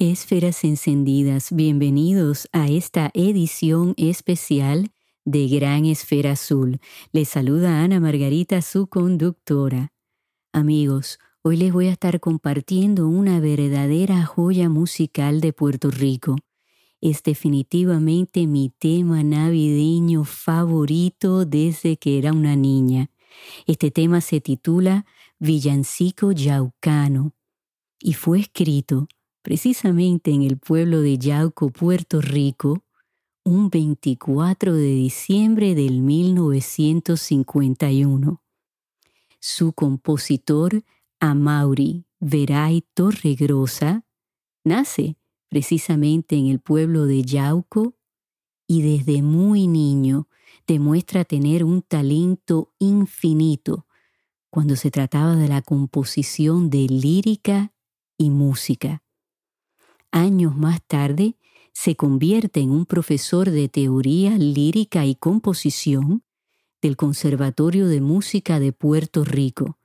Esferas encendidas, bienvenidos a esta edición especial de Gran Esfera Azul. Les saluda Ana Margarita, su conductora. Amigos, hoy les voy a estar compartiendo una verdadera joya musical de Puerto Rico. Es definitivamente mi tema navideño favorito desde que era una niña. Este tema se titula Villancico Yaucano y fue escrito precisamente en el pueblo de Yauco, Puerto Rico, un 24 de diciembre del 1951. Su compositor, Amaury Veray Torregrosa, nace precisamente en el pueblo de Yauco y desde muy niño demuestra tener un talento infinito cuando se trataba de la composición de lírica y música. Años más tarde, se convierte en un profesor de teoría lírica y composición del Conservatorio de Música de Puerto Rico.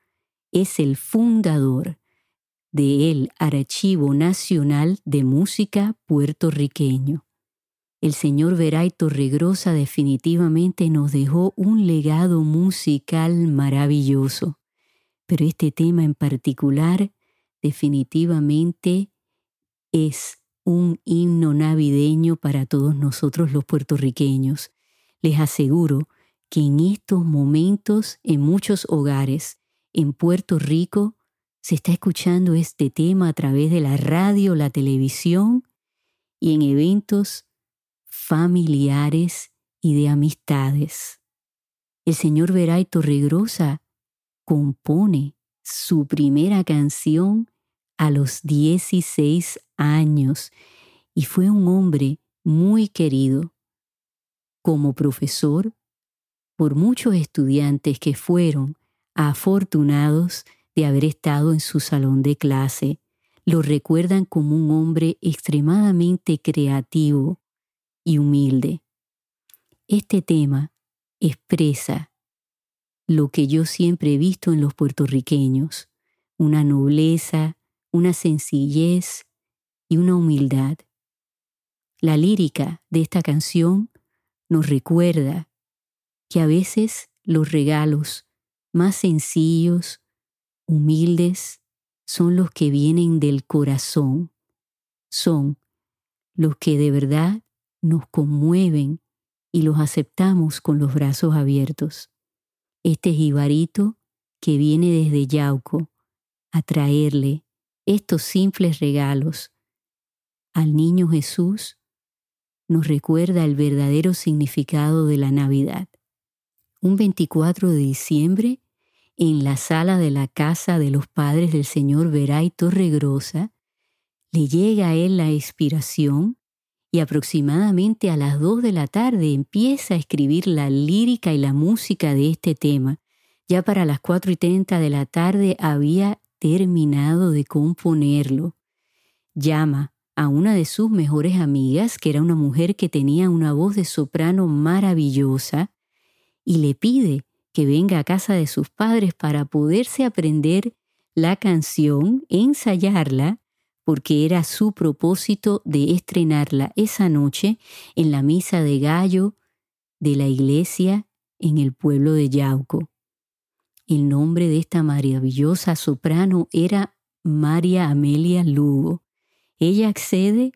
Es el fundador del Archivo Nacional de Música puertorriqueño. El señor Veray Torregrosa definitivamente nos dejó un legado musical maravilloso, pero este tema en particular definitivamente es un himno navideño para todos nosotros los puertorriqueños. Les aseguro que en estos momentos en muchos hogares en Puerto Rico se está escuchando este tema a través de la radio, la televisión y en eventos familiares y de amistades. El señor Veray Torregrosa compone su primera canción a los 16 años y fue un hombre muy querido como profesor por muchos estudiantes que fueron afortunados de haber estado en su salón de clase. Lo recuerdan como un hombre extremadamente creativo y humilde. Este tema expresa lo que yo siempre he visto en los puertorriqueños, una nobleza, una sencillez y una humildad. La lírica de esta canción nos recuerda que a veces los regalos más sencillos, humildes, son los que vienen del corazón, son los que de verdad nos conmueven y los aceptamos con los brazos abiertos. Este jibarito que viene desde Yauco a traerle estos simples regalos al niño Jesús nos recuerda el verdadero significado de la Navidad. Un 24 de diciembre, en la sala de la casa de los padres del señor Veray Torregrosa, le llega a él la inspiración y aproximadamente a las dos de la tarde empieza a escribir la lírica y la música de este tema. Ya para las cuatro y treinta de la tarde había terminado de componerlo. Llama a una de sus mejores amigas, que era una mujer que tenía una voz de soprano maravillosa, y le pide que venga a casa de sus padres para poderse aprender la canción, ensayarla, porque era su propósito de estrenarla esa noche en la misa de gallo de la iglesia en el pueblo de Yauco. El nombre de esta maravillosa soprano era María Amelia Lugo. Ella accede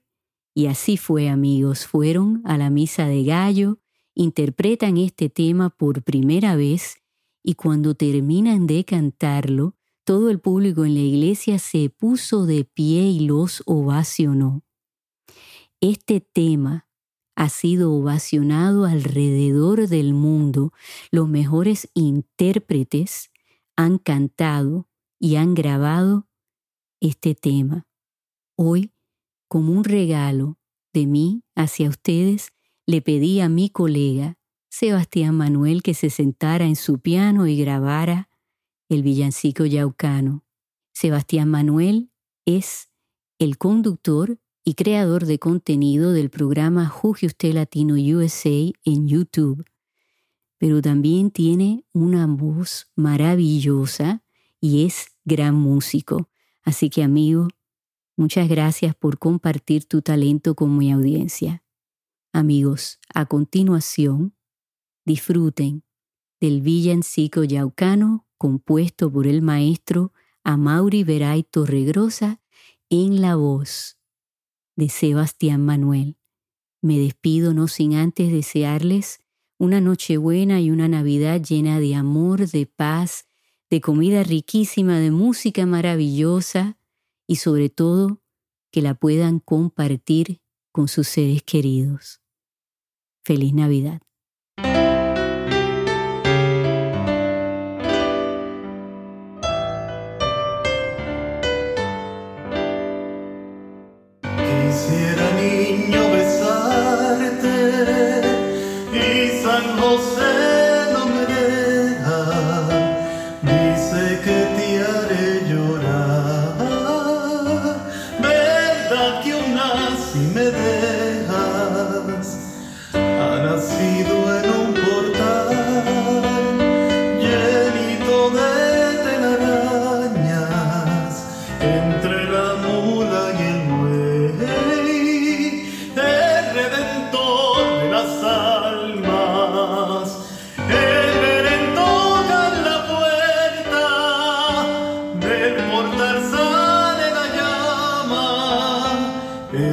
y así fue amigos. Fueron a la misa de gallo, interpretan este tema por primera vez y cuando terminan de cantarlo, todo el público en la iglesia se puso de pie y los ovacionó. Este tema ha sido ovacionado alrededor del mundo. Los mejores intérpretes han cantado y han grabado este tema. Hoy, como un regalo de mí hacia ustedes, le pedí a mi colega Sebastián Manuel que se sentara en su piano y grabara el villancico yaucano. Sebastián Manuel es el conductor y creador de contenido del programa Juzgue Usted Latino USA en YouTube, pero también tiene una voz maravillosa y es gran músico. Así que amigo, Muchas gracias por compartir tu talento con mi audiencia. Amigos, a continuación, disfruten del villancico yaucano compuesto por el maestro Amaury Veray Torregrosa en la voz de Sebastián Manuel. Me despido no sin antes desearles una Nochebuena y una Navidad llena de amor, de paz, de comida riquísima, de música maravillosa y sobre todo que la puedan compartir con sus seres queridos. Feliz Navidad.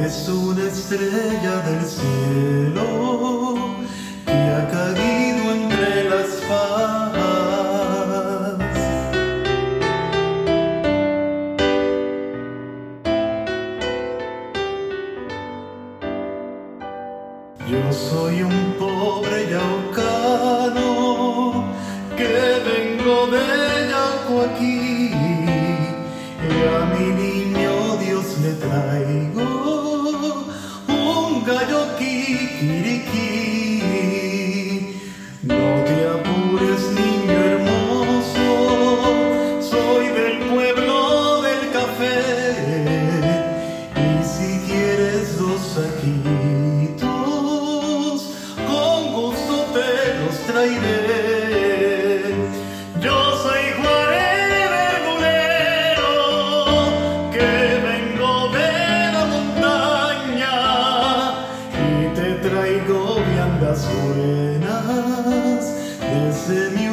Es una estrella del cielo que ha caído entre las fajas. Yo soy un pobre yaucano Yo soy Juan el que vengo de la montaña y te traigo viandas buenas desde mi